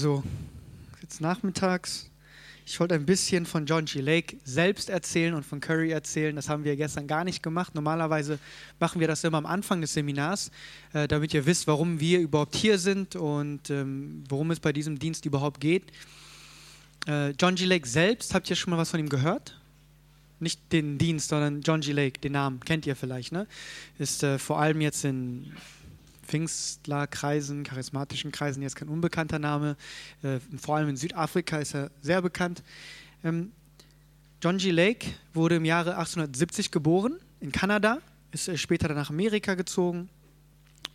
So, jetzt nachmittags. Ich wollte ein bisschen von John G. Lake selbst erzählen und von Curry erzählen. Das haben wir gestern gar nicht gemacht. Normalerweise machen wir das immer am Anfang des Seminars, äh, damit ihr wisst, warum wir überhaupt hier sind und ähm, worum es bei diesem Dienst überhaupt geht. Äh, John G. Lake selbst, habt ihr schon mal was von ihm gehört? Nicht den Dienst, sondern John G. Lake, den Namen kennt ihr vielleicht, ne? Ist äh, vor allem jetzt in Pfingstlerkreisen, charismatischen Kreisen jetzt kein unbekannter Name. Äh, vor allem in Südafrika ist er sehr bekannt. Ähm, John G. Lake wurde im Jahre 1870 geboren in Kanada, ist äh, später nach Amerika gezogen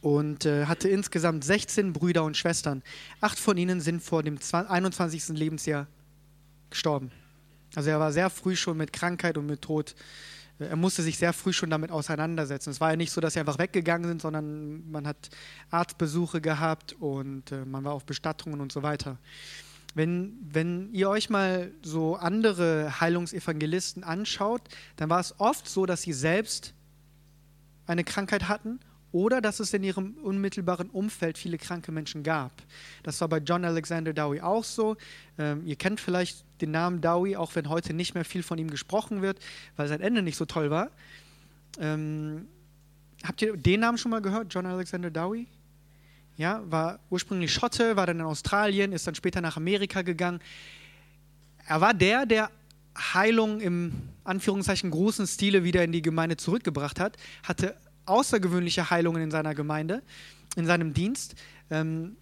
und äh, hatte insgesamt 16 Brüder und Schwestern. Acht von ihnen sind vor dem 21. Lebensjahr gestorben. Also er war sehr früh schon mit Krankheit und mit Tod er musste sich sehr früh schon damit auseinandersetzen. Es war ja nicht so, dass sie einfach weggegangen sind, sondern man hat Arztbesuche gehabt und äh, man war auf Bestattungen und so weiter. Wenn, wenn ihr euch mal so andere Heilungsevangelisten anschaut, dann war es oft so, dass sie selbst eine Krankheit hatten oder dass es in ihrem unmittelbaren Umfeld viele kranke Menschen gab. Das war bei John Alexander Dowie auch so. Ähm, ihr kennt vielleicht den Namen Dowie, auch wenn heute nicht mehr viel von ihm gesprochen wird, weil sein Ende nicht so toll war. Ähm, habt ihr den Namen schon mal gehört, John Alexander Dowie? Ja, war ursprünglich Schotte, war dann in Australien, ist dann später nach Amerika gegangen. Er war der, der Heilung im Anführungszeichen großen Stile wieder in die Gemeinde zurückgebracht hat, hatte außergewöhnliche Heilungen in seiner Gemeinde, in seinem Dienst. Ähm,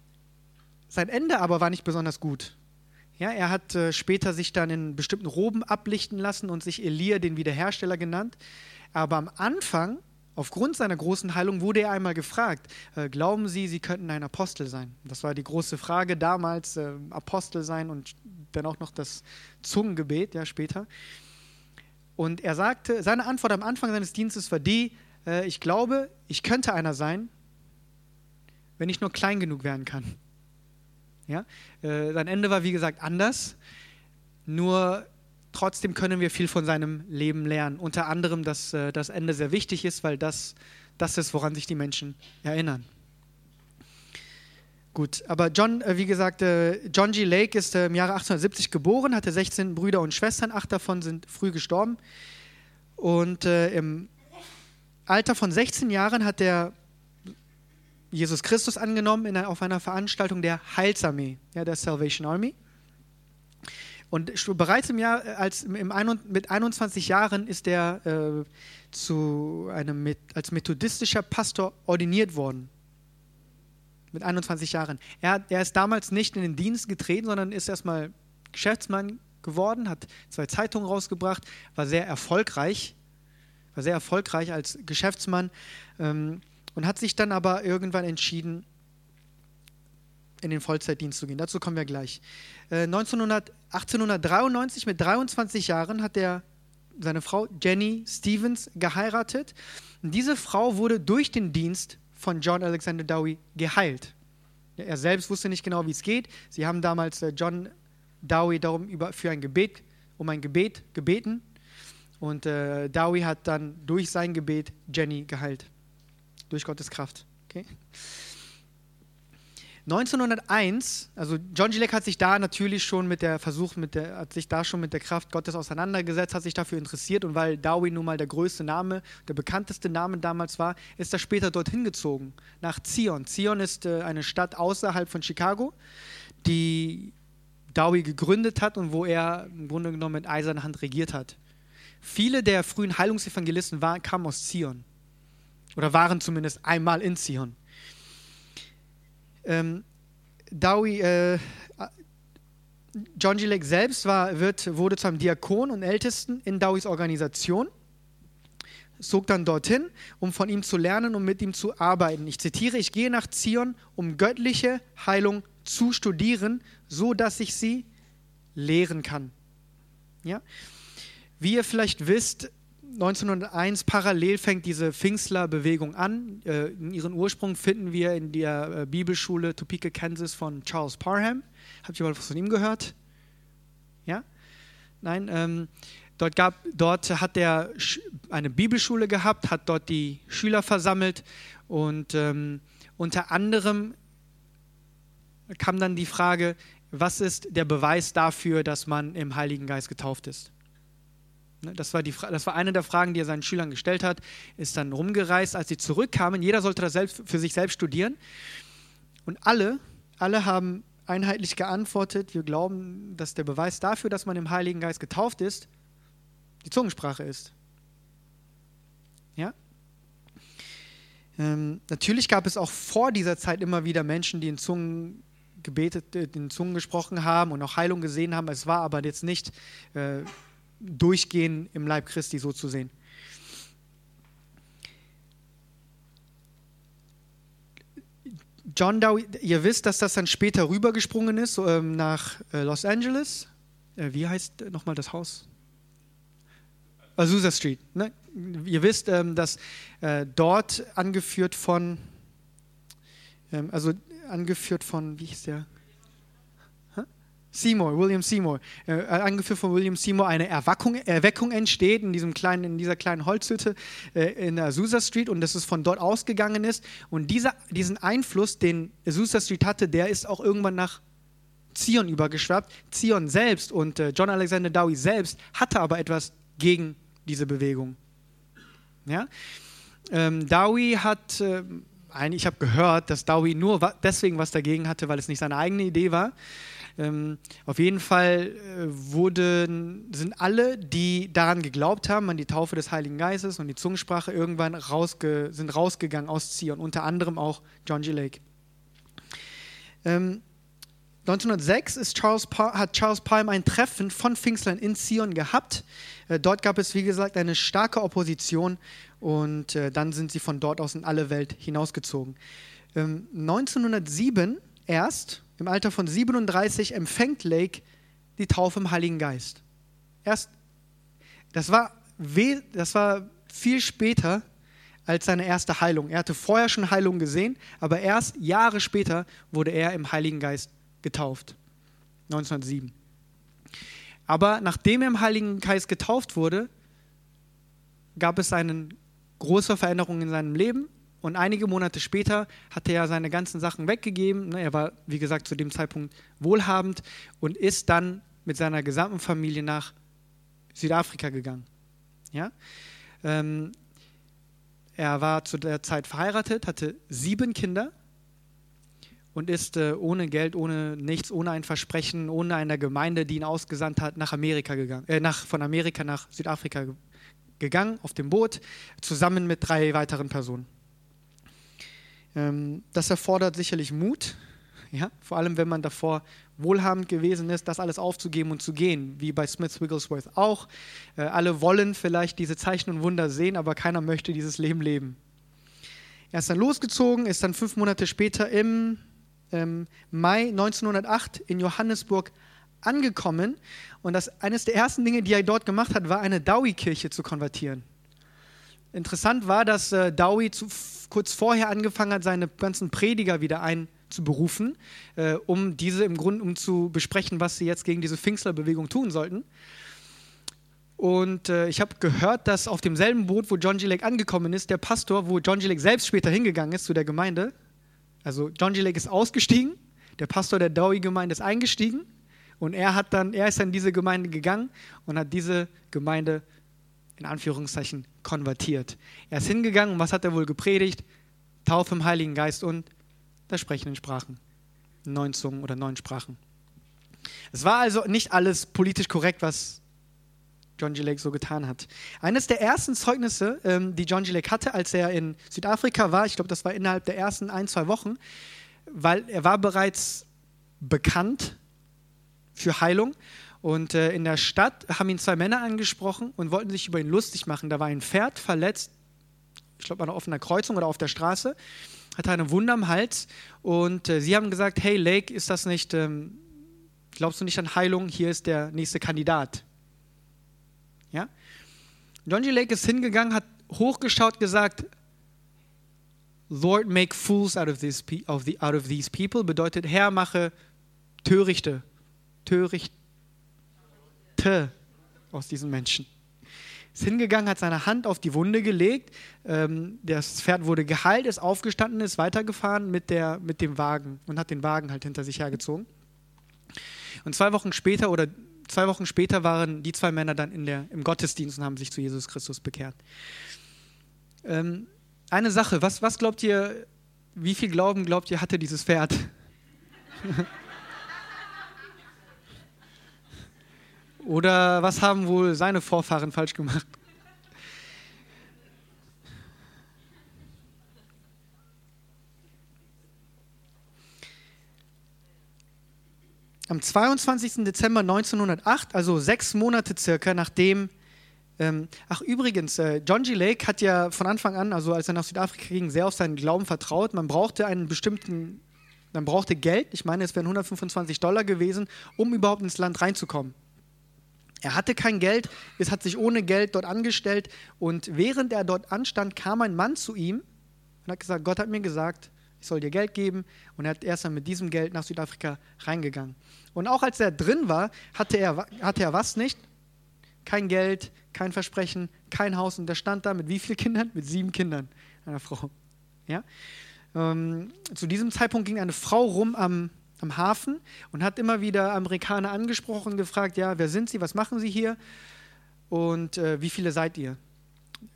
sein Ende aber war nicht besonders gut. Ja, er hat äh, später sich dann in bestimmten Roben ablichten lassen und sich Elia den Wiederhersteller genannt. Aber am Anfang, aufgrund seiner großen Heilung, wurde er einmal gefragt, äh, glauben Sie, Sie könnten ein Apostel sein? Das war die große Frage damals, äh, Apostel sein und dann auch noch das Zungengebet, ja, später. Und er sagte, seine Antwort am Anfang seines Dienstes war die, äh, ich glaube, ich könnte einer sein, wenn ich nur klein genug werden kann. Ja? Äh, sein Ende war, wie gesagt, anders, nur trotzdem können wir viel von seinem Leben lernen. Unter anderem, dass äh, das Ende sehr wichtig ist, weil das das ist, woran sich die Menschen erinnern. Gut, aber John, äh, wie gesagt, John G. Lake ist im Jahre 1870 geboren, hatte 16 Brüder und Schwestern, acht davon sind früh gestorben. Und im Alter von 16 Jahren hat er Jesus Christus angenommen in, auf einer Veranstaltung der Heilsarmee, ja, der Salvation Army. Und bereits im Jahr, als, im, mit 21 Jahren ist er äh, zu einem, als methodistischer Pastor ordiniert worden. Mit 21 Jahren. Er, er ist damals nicht in den Dienst getreten, sondern ist erstmal Geschäftsmann geworden, hat zwei Zeitungen rausgebracht, war sehr erfolgreich war sehr erfolgreich als Geschäftsmann ähm, und hat sich dann aber irgendwann entschieden, in den Vollzeitdienst zu gehen. Dazu kommen wir gleich. Äh, 1900, 1893 mit 23 Jahren hat er seine Frau Jenny Stevens geheiratet. Und diese Frau wurde durch den Dienst von John Alexander Dowie geheilt. Er selbst wusste nicht genau, wie es geht. Sie haben damals äh, John Dowie darum über, für ein Gebet, um ein Gebet gebeten und äh, Dowie hat dann durch sein Gebet Jenny geheilt. Durch Gottes Kraft. Okay? 1901, also John Gillette hat sich da natürlich schon mit der Versuch, mit der, hat sich da schon mit der Kraft Gottes auseinandergesetzt, hat sich dafür interessiert und weil Dowie nun mal der größte Name, der bekannteste Name damals war, ist er später dorthin gezogen, nach Zion. Zion ist äh, eine Stadt außerhalb von Chicago, die Dowie gegründet hat und wo er im Grunde genommen mit eiserner Hand regiert hat. Viele der frühen Heilungsevangelisten waren, kamen aus Zion oder waren zumindest einmal in Zion. Ähm, Dowie, äh, John G. Lake selbst war, wird, wurde zu einem Diakon und Ältesten in Dowies Organisation, zog dann dorthin, um von ihm zu lernen und mit ihm zu arbeiten. Ich zitiere, ich gehe nach Zion, um göttliche Heilung zu studieren, so dass ich sie lehren kann. Ja? Wie ihr vielleicht wisst, 1901 parallel fängt diese Pfingstler-Bewegung an. Äh, ihren Ursprung finden wir in der äh, Bibelschule Topeka, Kansas von Charles Parham. Habt ihr mal was von ihm gehört? Ja? Nein? Ähm, dort, gab, dort hat er eine Bibelschule gehabt, hat dort die Schüler versammelt und ähm, unter anderem kam dann die Frage, was ist der Beweis dafür, dass man im Heiligen Geist getauft ist? Ne, das war, die, das war eine der Fragen, die er seinen Schülern gestellt hat, ist dann rumgereist, als sie zurückkamen. Jeder sollte das selbst, für sich selbst studieren. Und alle, alle haben einheitlich geantwortet, wir glauben, dass der Beweis dafür, dass man im Heiligen Geist getauft ist, die Zungensprache ist. Ja? Ähm, natürlich gab es auch vor dieser Zeit immer wieder Menschen, die in Zungen gebetet, äh, in Zungen gesprochen haben und auch Heilung gesehen haben. Es war aber jetzt nicht äh, durchgehen im Leib Christi so zu sehen. John Dowie, ihr wisst, dass das dann später rübergesprungen ist ähm, nach äh, Los Angeles. Äh, wie heißt nochmal das Haus? Azusa Street. Ne? Ihr wisst, ähm, dass äh, dort angeführt von, ähm, also angeführt von, wie hieß der? Seymour, William Seymour, äh, angeführt von William Seymour, eine Erweckung, Erweckung entsteht in, diesem kleinen, in dieser kleinen Holzhütte äh, in der Azusa Street und dass es von dort ausgegangen ist. Und dieser, diesen Einfluss, den Azusa Street hatte, der ist auch irgendwann nach Zion übergeschwappt. Zion selbst und äh, John Alexander Dowie selbst hatte aber etwas gegen diese Bewegung. Ja? Ähm, Dowie hat, äh, ich habe gehört, dass Dowie nur deswegen was dagegen hatte, weil es nicht seine eigene Idee war. Ähm, auf jeden Fall äh, wurden, sind alle, die daran geglaubt haben, an die Taufe des Heiligen Geistes und die Zungensprache, irgendwann rausge sind rausgegangen aus Zion, unter anderem auch John G. Lake. Ähm, 1906 Charles hat Charles Palm ein Treffen von Pfingstlern in Zion gehabt. Äh, dort gab es, wie gesagt, eine starke Opposition und äh, dann sind sie von dort aus in alle Welt hinausgezogen. Ähm, 1907 erst im Alter von 37 empfängt Lake die Taufe im Heiligen Geist. Erst, das war, das war viel später als seine erste Heilung. Er hatte vorher schon Heilung gesehen, aber erst Jahre später wurde er im Heiligen Geist getauft. 1907. Aber nachdem er im Heiligen Geist getauft wurde, gab es eine große Veränderung in seinem Leben und einige Monate später hatte er seine ganzen Sachen weggegeben. Ne, er war, wie gesagt, zu dem Zeitpunkt wohlhabend und ist dann mit seiner gesamten Familie nach Südafrika gegangen. Ja? Ähm, er war zu der Zeit verheiratet, hatte sieben Kinder und ist äh, ohne Geld, ohne nichts, ohne ein Versprechen, ohne eine Gemeinde, die ihn ausgesandt hat, nach Amerika gegangen, äh, nach, von Amerika nach Südafrika gegangen, auf dem Boot, zusammen mit drei weiteren Personen. Ähm, das erfordert sicherlich Mut, ja? vor allem wenn man davor wohlhabend gewesen ist, das alles aufzugeben und zu gehen, wie bei Smith Wigglesworth auch. Äh, alle wollen vielleicht diese Zeichen und Wunder sehen, aber keiner möchte dieses Leben leben. Er ist dann losgezogen, ist dann fünf Monate später im ähm, Mai 1908 in Johannesburg angekommen und das, eines der ersten Dinge, die er dort gemacht hat, war eine Dowie-Kirche zu konvertieren. Interessant war, dass äh, Dowie zu, kurz vorher angefangen hat, seine ganzen Prediger wieder einzuberufen, äh, um diese im Grunde um zu besprechen, was sie jetzt gegen diese Pfingstlerbewegung tun sollten. Und äh, ich habe gehört, dass auf demselben Boot, wo John G. Lake angekommen ist, der Pastor, wo John G. Lake selbst später hingegangen ist zu der Gemeinde, also John G. Lake ist ausgestiegen, der Pastor der Dowie-Gemeinde ist eingestiegen und er, hat dann, er ist dann in diese Gemeinde gegangen und hat diese Gemeinde in Anführungszeichen konvertiert. Er ist hingegangen und was hat er wohl gepredigt? Taufe im Heiligen Geist und das Sprechen in Sprachen. Neun Zungen oder neun Sprachen. Es war also nicht alles politisch korrekt, was John G. Lake so getan hat. Eines der ersten Zeugnisse, ähm, die John G. Lake hatte, als er in Südafrika war, ich glaube, das war innerhalb der ersten ein, zwei Wochen, weil er war bereits bekannt für Heilung und äh, in der Stadt haben ihn zwei Männer angesprochen und wollten sich über ihn lustig machen. Da war ein Pferd verletzt, ich glaube, an einer offenen Kreuzung oder auf der Straße, hatte eine Wunde am Hals. Und äh, sie haben gesagt: Hey, Lake, ist das nicht, ähm, glaubst du nicht an Heilung? Hier ist der nächste Kandidat. Ja? John G. Lake ist hingegangen, hat hochgeschaut, gesagt: Lord, make fools out of, this, of the, out of these people bedeutet, Herr, mache Törichte, Törichte aus diesen Menschen. ist hingegangen, hat seine Hand auf die Wunde gelegt. Ähm, das Pferd wurde geheilt, ist aufgestanden, ist weitergefahren mit, der, mit dem Wagen und hat den Wagen halt hinter sich hergezogen. Und zwei Wochen später oder zwei Wochen später waren die zwei Männer dann in der, im Gottesdienst und haben sich zu Jesus Christus bekehrt. Ähm, eine Sache, was, was glaubt ihr, wie viel Glauben glaubt ihr hatte dieses Pferd? Oder was haben wohl seine Vorfahren falsch gemacht? Am 22. Dezember 1908, also sechs Monate circa nachdem ähm, ach, übrigens, äh, John G. Lake hat ja von Anfang an, also als er nach Südafrika ging, sehr auf seinen Glauben vertraut. Man brauchte einen bestimmten, man brauchte Geld, ich meine, es wären 125 Dollar gewesen, um überhaupt ins Land reinzukommen. Er hatte kein Geld, es hat sich ohne Geld dort angestellt und während er dort anstand, kam ein Mann zu ihm und hat gesagt, Gott hat mir gesagt, ich soll dir Geld geben und er hat erst dann mit diesem Geld nach Südafrika reingegangen. Und auch als er drin war, hatte er, hatte er was nicht? Kein Geld, kein Versprechen, kein Haus und er stand da mit wie vielen Kindern? Mit sieben Kindern, einer Frau. Ja? Ähm, zu diesem Zeitpunkt ging eine Frau rum am, am Hafen und hat immer wieder Amerikaner angesprochen, gefragt, ja, wer sind Sie, was machen Sie hier und äh, wie viele seid ihr?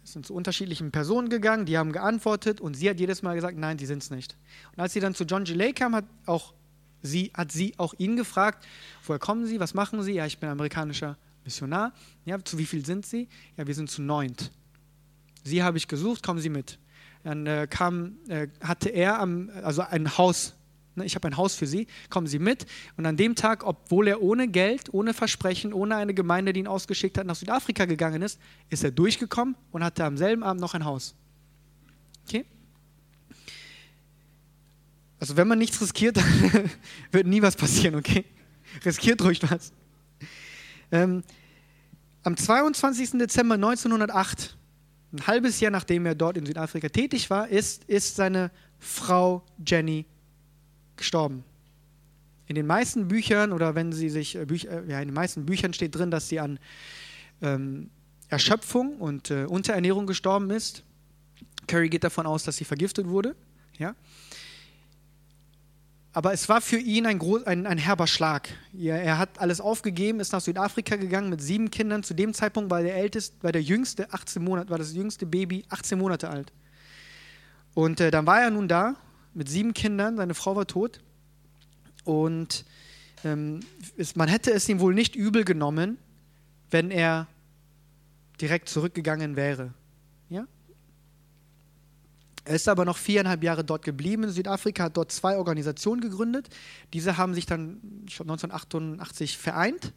Es sind zu unterschiedlichen Personen gegangen, die haben geantwortet und sie hat jedes Mal gesagt, nein, sie sind es nicht. Und als sie dann zu John G. Lake kam, hat, auch sie, hat sie auch ihn gefragt, woher kommen Sie, was machen Sie? Ja, ich bin amerikanischer Missionar. Ja, zu wie viel sind Sie? Ja, wir sind zu neunt. Sie habe ich gesucht, kommen Sie mit. Dann äh, kam, äh, hatte er am, also ein Haus ich habe ein Haus für Sie, kommen Sie mit. Und an dem Tag, obwohl er ohne Geld, ohne Versprechen, ohne eine Gemeinde, die ihn ausgeschickt hat, nach Südafrika gegangen ist, ist er durchgekommen und hatte am selben Abend noch ein Haus. Okay? Also wenn man nichts riskiert, wird nie was passieren, okay? Riskiert ruhig was. Ähm, am 22. Dezember 1908, ein halbes Jahr nachdem er dort in Südafrika tätig war, ist, ist seine Frau Jenny gestorben. In den meisten Büchern oder wenn sie sich, äh, äh, ja, in den meisten Büchern steht drin, dass sie an ähm, Erschöpfung und äh, Unterernährung gestorben ist. Curry geht davon aus, dass sie vergiftet wurde. Ja? Aber es war für ihn ein, ein, ein herber Schlag. Er, er, hat alles aufgegeben, ist nach Südafrika gegangen mit sieben Kindern. Zu dem Zeitpunkt war der älteste, war der jüngste 18 Monate, war das jüngste Baby 18 Monate alt. Und äh, dann war er nun da mit sieben Kindern, seine Frau war tot. Und ähm, es, man hätte es ihm wohl nicht übel genommen, wenn er direkt zurückgegangen wäre. Ja? Er ist aber noch viereinhalb Jahre dort geblieben Südafrika, hat dort zwei Organisationen gegründet. Diese haben sich dann glaube, 1988 vereint.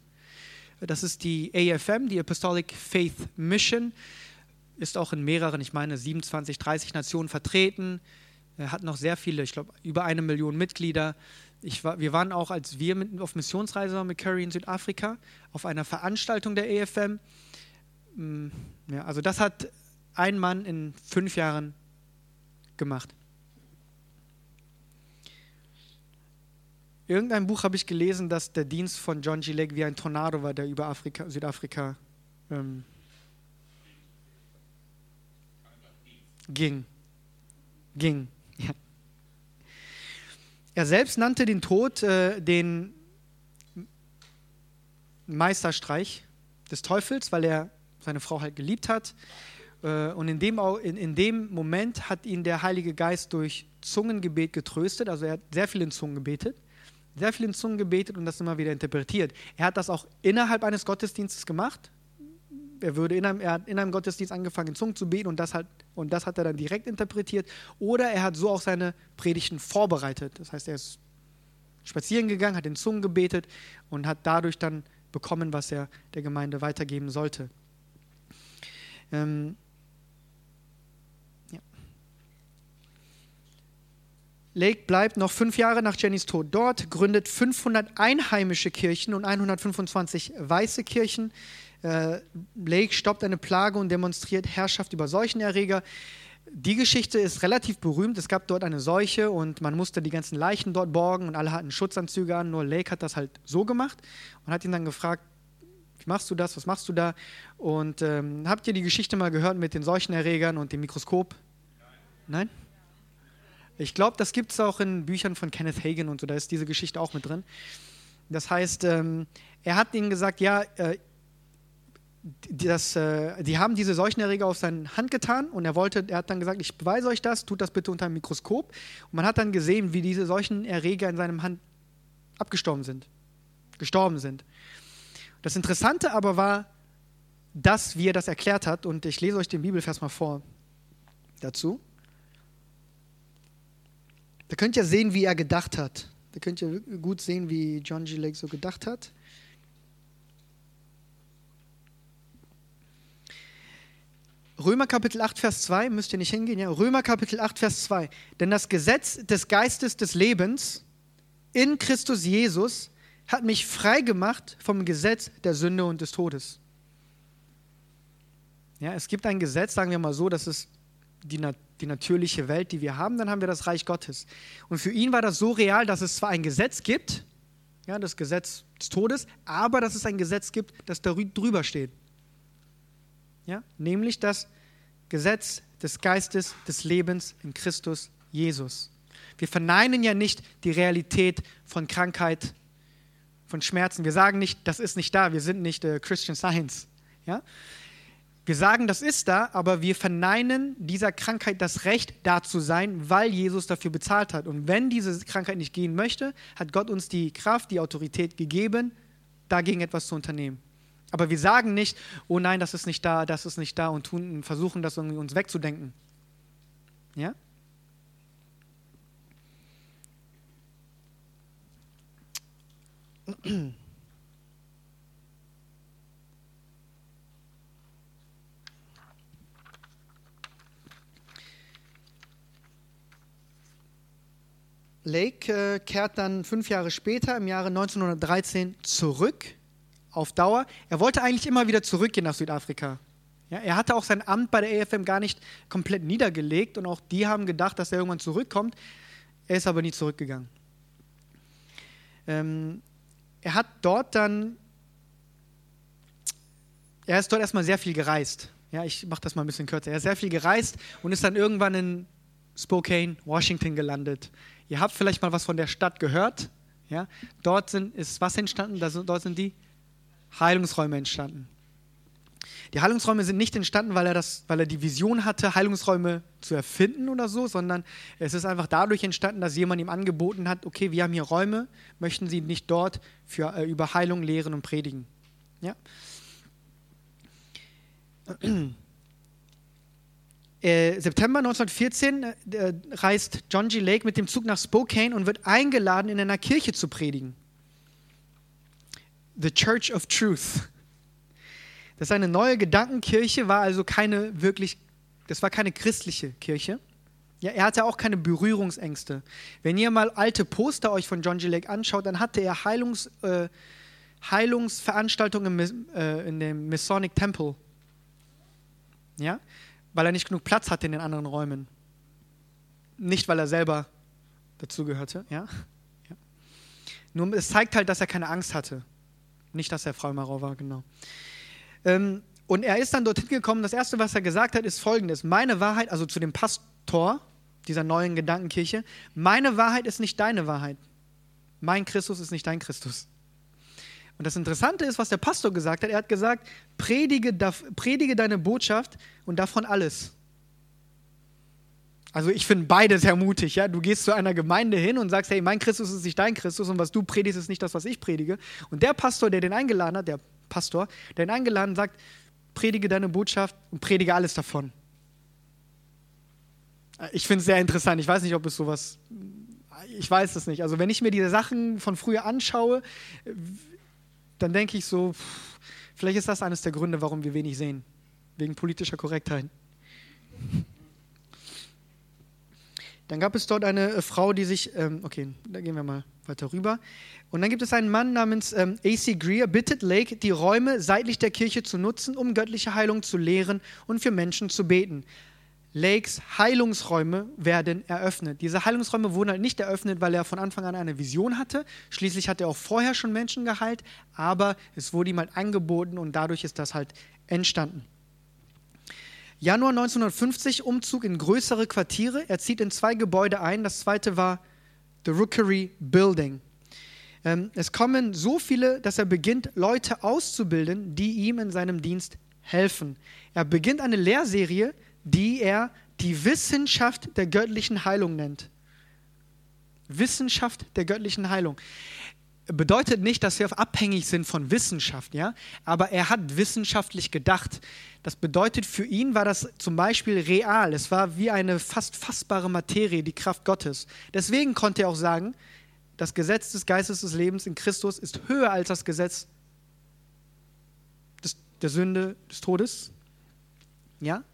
Das ist die AFM, die Apostolic Faith Mission, ist auch in mehreren, ich meine 27, 30 Nationen vertreten. Er hat noch sehr viele, ich glaube über eine Million Mitglieder. War, wir waren auch, als wir mit, auf Missionsreise waren mit Curry in Südafrika, auf einer Veranstaltung der EFM. Mm, ja, also das hat ein Mann in fünf Jahren gemacht. Irgendein Buch habe ich gelesen, dass der Dienst von John G. Lake wie ein Tornado war, der über Afrika, Südafrika ähm, ging. Ging. Ja. Er selbst nannte den Tod äh, den Meisterstreich des Teufels, weil er seine Frau halt geliebt hat. Äh, und in dem, in, in dem Moment hat ihn der Heilige Geist durch Zungengebet getröstet. Also er hat sehr viel in Zungen gebetet. Sehr viel in Zungen gebetet und das immer wieder interpretiert. Er hat das auch innerhalb eines Gottesdienstes gemacht er, würde in einem, er hat in einem Gottesdienst angefangen, in Zungen zu beten und das, hat, und das hat er dann direkt interpretiert. Oder er hat so auch seine Predigten vorbereitet. Das heißt, er ist spazieren gegangen, hat in Zungen gebetet und hat dadurch dann bekommen, was er der Gemeinde weitergeben sollte. Ähm, ja. Lake bleibt noch fünf Jahre nach Jennys Tod dort, gründet 500 einheimische Kirchen und 125 weiße Kirchen. Äh, Lake stoppt eine Plage und demonstriert Herrschaft über Seuchenerreger. Die Geschichte ist relativ berühmt. Es gab dort eine Seuche und man musste die ganzen Leichen dort borgen und alle hatten Schutzanzüge an. Nur Lake hat das halt so gemacht und hat ihn dann gefragt, Wie machst du das? Was machst du da? Und ähm, habt ihr die Geschichte mal gehört mit den Seuchenerregern und dem Mikroskop? Nein? Ich glaube, das gibt es auch in Büchern von Kenneth Hagen und so, da ist diese Geschichte auch mit drin. Das heißt, ähm, er hat ihnen gesagt, ja, äh, das, äh, die haben diese Seuchenerreger auf seine Hand getan und er wollte, er hat dann gesagt, ich beweise euch das, tut das bitte unter einem Mikroskop. Und man hat dann gesehen, wie diese Seuchenerreger in seinem Hand abgestorben sind, gestorben sind. Das Interessante aber war, dass, wie er das erklärt hat, und ich lese euch den Bibelvers mal vor dazu. Da könnt ihr sehen, wie er gedacht hat. Da könnt ihr gut sehen, wie John G. Lake so gedacht hat. Römer Kapitel 8, Vers 2, müsst ihr nicht hingehen, ja? Römer Kapitel 8, Vers 2. Denn das Gesetz des Geistes des Lebens in Christus Jesus hat mich frei gemacht vom Gesetz der Sünde und des Todes. Ja, es gibt ein Gesetz, sagen wir mal so, das ist die, die natürliche Welt, die wir haben, dann haben wir das Reich Gottes. Und für ihn war das so real, dass es zwar ein Gesetz gibt, ja, das Gesetz des Todes, aber dass es ein Gesetz gibt, das darüber steht. Ja, nämlich das Gesetz des Geistes des Lebens in Christus Jesus. Wir verneinen ja nicht die Realität von Krankheit, von Schmerzen. Wir sagen nicht, das ist nicht da, wir sind nicht äh, Christian Science. Ja? Wir sagen, das ist da, aber wir verneinen dieser Krankheit das Recht, da zu sein, weil Jesus dafür bezahlt hat. Und wenn diese Krankheit nicht gehen möchte, hat Gott uns die Kraft, die Autorität gegeben, dagegen etwas zu unternehmen. Aber wir sagen nicht, oh nein, das ist nicht da, das ist nicht da und tun, versuchen das irgendwie uns wegzudenken. Ja? Lake äh, kehrt dann fünf Jahre später, im Jahre 1913, zurück auf Dauer. Er wollte eigentlich immer wieder zurückgehen nach Südafrika. Ja, er hatte auch sein Amt bei der EFM gar nicht komplett niedergelegt und auch die haben gedacht, dass er irgendwann zurückkommt. Er ist aber nie zurückgegangen. Ähm, er hat dort dann, er ist dort erstmal sehr viel gereist. Ja, ich mache das mal ein bisschen kürzer. Er ist sehr viel gereist und ist dann irgendwann in Spokane, Washington gelandet. Ihr habt vielleicht mal was von der Stadt gehört. Ja, dort sind, ist was entstanden? dort sind die Heilungsräume entstanden. Die Heilungsräume sind nicht entstanden, weil er, das, weil er die Vision hatte, Heilungsräume zu erfinden oder so, sondern es ist einfach dadurch entstanden, dass jemand ihm angeboten hat, okay, wir haben hier Räume, möchten Sie nicht dort für, äh, über Heilung lehren und predigen? Ja? Äh, September 1914 äh, reist John G. Lake mit dem Zug nach Spokane und wird eingeladen, in einer Kirche zu predigen. The Church of Truth. Das ist eine neue Gedankenkirche, war also keine wirklich, das war keine christliche Kirche. Ja, er hatte auch keine Berührungsängste. Wenn ihr mal alte Poster euch von John G. Lake anschaut, dann hatte er Heilungs, äh, Heilungsveranstaltungen im, äh, in dem Masonic Temple. Ja, weil er nicht genug Platz hatte in den anderen Räumen. Nicht, weil er selber dazugehörte. Ja? Nur es zeigt halt, dass er keine Angst hatte. Nicht, dass er Freimaurer war, genau. Ähm, und er ist dann dorthin gekommen. Das erste, was er gesagt hat, ist folgendes: Meine Wahrheit, also zu dem Pastor dieser neuen Gedankenkirche, meine Wahrheit ist nicht deine Wahrheit. Mein Christus ist nicht dein Christus. Und das Interessante ist, was der Pastor gesagt hat. Er hat gesagt: Predige, predige deine Botschaft und davon alles. Also ich finde beide sehr mutig. Ja? Du gehst zu einer Gemeinde hin und sagst, hey, mein Christus ist nicht dein Christus und was du predigst, ist nicht das, was ich predige. Und der Pastor, der den eingeladen hat, der Pastor, der ihn eingeladen sagt, predige deine Botschaft und predige alles davon. Ich finde es sehr interessant. Ich weiß nicht, ob es sowas, ich weiß es nicht. Also wenn ich mir diese Sachen von früher anschaue, dann denke ich so, vielleicht ist das eines der Gründe, warum wir wenig sehen. Wegen politischer Korrektheit. Dann gab es dort eine äh, Frau, die sich, ähm, okay, da gehen wir mal weiter rüber. Und dann gibt es einen Mann namens ähm, A.C. Greer, bittet Lake, die Räume seitlich der Kirche zu nutzen, um göttliche Heilung zu lehren und für Menschen zu beten. Lakes Heilungsräume werden eröffnet. Diese Heilungsräume wurden halt nicht eröffnet, weil er von Anfang an eine Vision hatte. Schließlich hat er auch vorher schon Menschen geheilt, aber es wurde ihm halt angeboten und dadurch ist das halt entstanden. Januar 1950 Umzug in größere Quartiere. Er zieht in zwei Gebäude ein. Das zweite war The Rookery Building. Ähm, es kommen so viele, dass er beginnt, Leute auszubilden, die ihm in seinem Dienst helfen. Er beginnt eine Lehrserie, die er die Wissenschaft der göttlichen Heilung nennt. Wissenschaft der göttlichen Heilung. Bedeutet nicht, dass wir abhängig sind von Wissenschaft, ja, aber er hat wissenschaftlich gedacht. Das bedeutet, für ihn war das zum Beispiel real. Es war wie eine fast fassbare Materie, die Kraft Gottes. Deswegen konnte er auch sagen, das Gesetz des Geistes des Lebens in Christus ist höher als das Gesetz des, der Sünde, des Todes. Ja?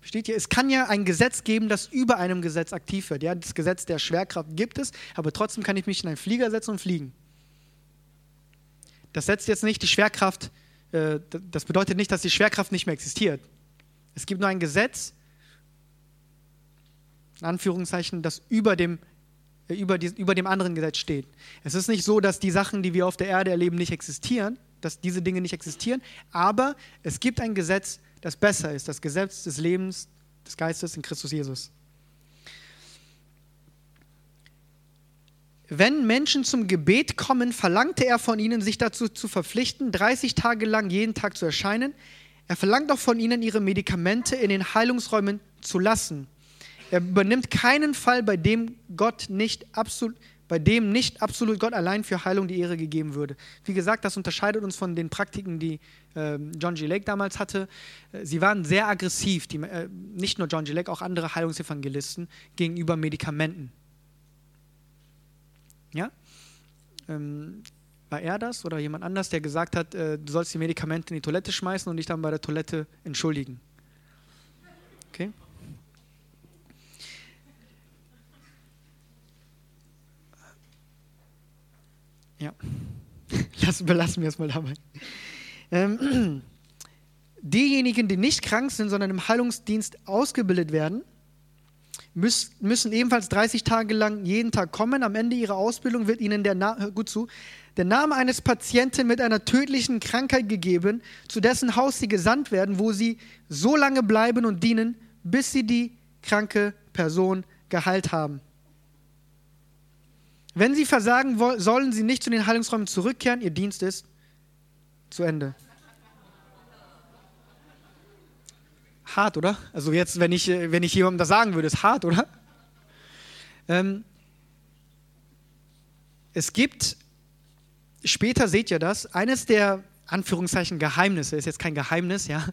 Versteht ihr? Es kann ja ein Gesetz geben, das über einem Gesetz aktiv wird. Ja, das Gesetz der Schwerkraft gibt es, aber trotzdem kann ich mich in einen Flieger setzen und fliegen. Das setzt jetzt nicht die Schwerkraft, äh, das bedeutet nicht, dass die Schwerkraft nicht mehr existiert. Es gibt nur ein Gesetz, in Anführungszeichen, das über dem, äh, über, die, über dem anderen Gesetz steht. Es ist nicht so, dass die Sachen, die wir auf der Erde erleben, nicht existieren, dass diese Dinge nicht existieren, aber es gibt ein Gesetz, das besser ist, das Gesetz des Lebens, des Geistes in Christus Jesus. Wenn Menschen zum Gebet kommen, verlangte er von ihnen, sich dazu zu verpflichten, 30 Tage lang jeden Tag zu erscheinen. Er verlangt auch von ihnen, ihre Medikamente in den Heilungsräumen zu lassen. Er übernimmt keinen Fall, bei dem Gott nicht absolut, bei dem nicht absolut Gott allein für Heilung die Ehre gegeben würde. Wie gesagt, das unterscheidet uns von den Praktiken, die äh, John G. Lake damals hatte. Äh, sie waren sehr aggressiv, die, äh, nicht nur John G. Lake, auch andere Heilungsevangelisten gegenüber Medikamenten. Ja? Ähm, war er das oder jemand anders, der gesagt hat, äh, du sollst die Medikamente in die Toilette schmeißen und dich dann bei der Toilette entschuldigen? Okay? Ja, Lass, belassen wir es mal dabei. Ähm, diejenigen, die nicht krank sind, sondern im Heilungsdienst ausgebildet werden, müssen ebenfalls 30 Tage lang jeden Tag kommen. Am Ende ihrer Ausbildung wird ihnen der, Na gut zu, der Name eines Patienten mit einer tödlichen Krankheit gegeben, zu dessen Haus sie gesandt werden, wo sie so lange bleiben und dienen, bis sie die kranke Person geheilt haben. Wenn sie versagen sollen sie nicht zu den Heilungsräumen zurückkehren. Ihr Dienst ist zu Ende. Hart, oder? Also jetzt, wenn ich, wenn ich jemandem das sagen würde, ist hart, oder? Ähm, es gibt, später seht ihr das, eines der Anführungszeichen Geheimnisse, ist jetzt kein Geheimnis, ja,